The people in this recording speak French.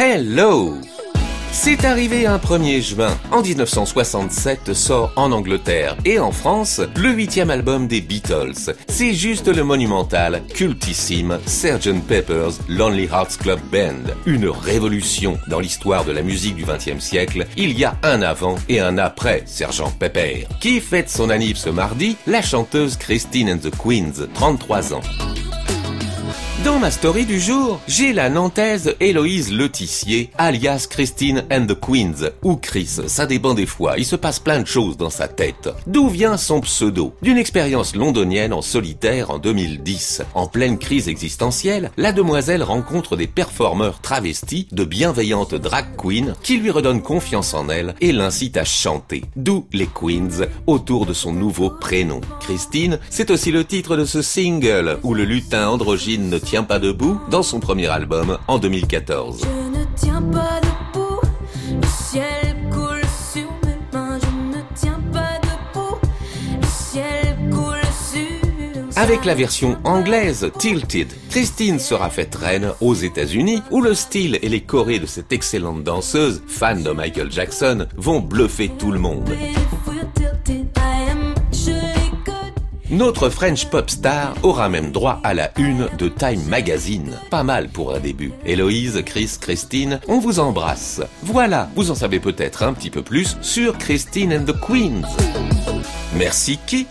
Hello c'est arrivé un 1er juin. En 1967 sort en Angleterre et en France le huitième album des Beatles. C'est juste le monumental, cultissime Sgt. Pepper's Lonely Hearts Club Band. Une révolution dans l'histoire de la musique du XXe siècle. Il y a un avant et un après Sgt. Pepper. Qui fête son anniversaire ce mardi? La chanteuse Christine and the Queens, 33 ans. Dans ma story du jour, j'ai la nantaise Héloïse Letissier, alias Christine and the Queens, ou Chris, ça dépend des fois, il se passe plein de choses dans sa tête. D'où vient son pseudo D'une expérience londonienne en solitaire en 2010. En pleine crise existentielle, la demoiselle rencontre des performeurs travestis, de bienveillantes drag queens, qui lui redonnent confiance en elle et l'incitent à chanter. D'où les Queens, autour de son nouveau prénom. Christine, c'est aussi le titre de ce single, où le lutin androgyne ne tient pas debout dans son premier album en 2014. Je ne tiens pas debout, le ciel coule sur mes mains. Je ne tiens pas debout, le ciel coule sur. Avec la version anglaise Tilted, Christine sera faite reine aux États-Unis où le style et les chorés de cette excellente danseuse, fan de Michael Jackson, vont bluffer tout le monde. Notre French pop star aura même droit à la une de Time Magazine. Pas mal pour un début. Héloïse, Chris, Christine, on vous embrasse. Voilà, vous en savez peut-être un petit peu plus sur Christine and the Queens. Merci qui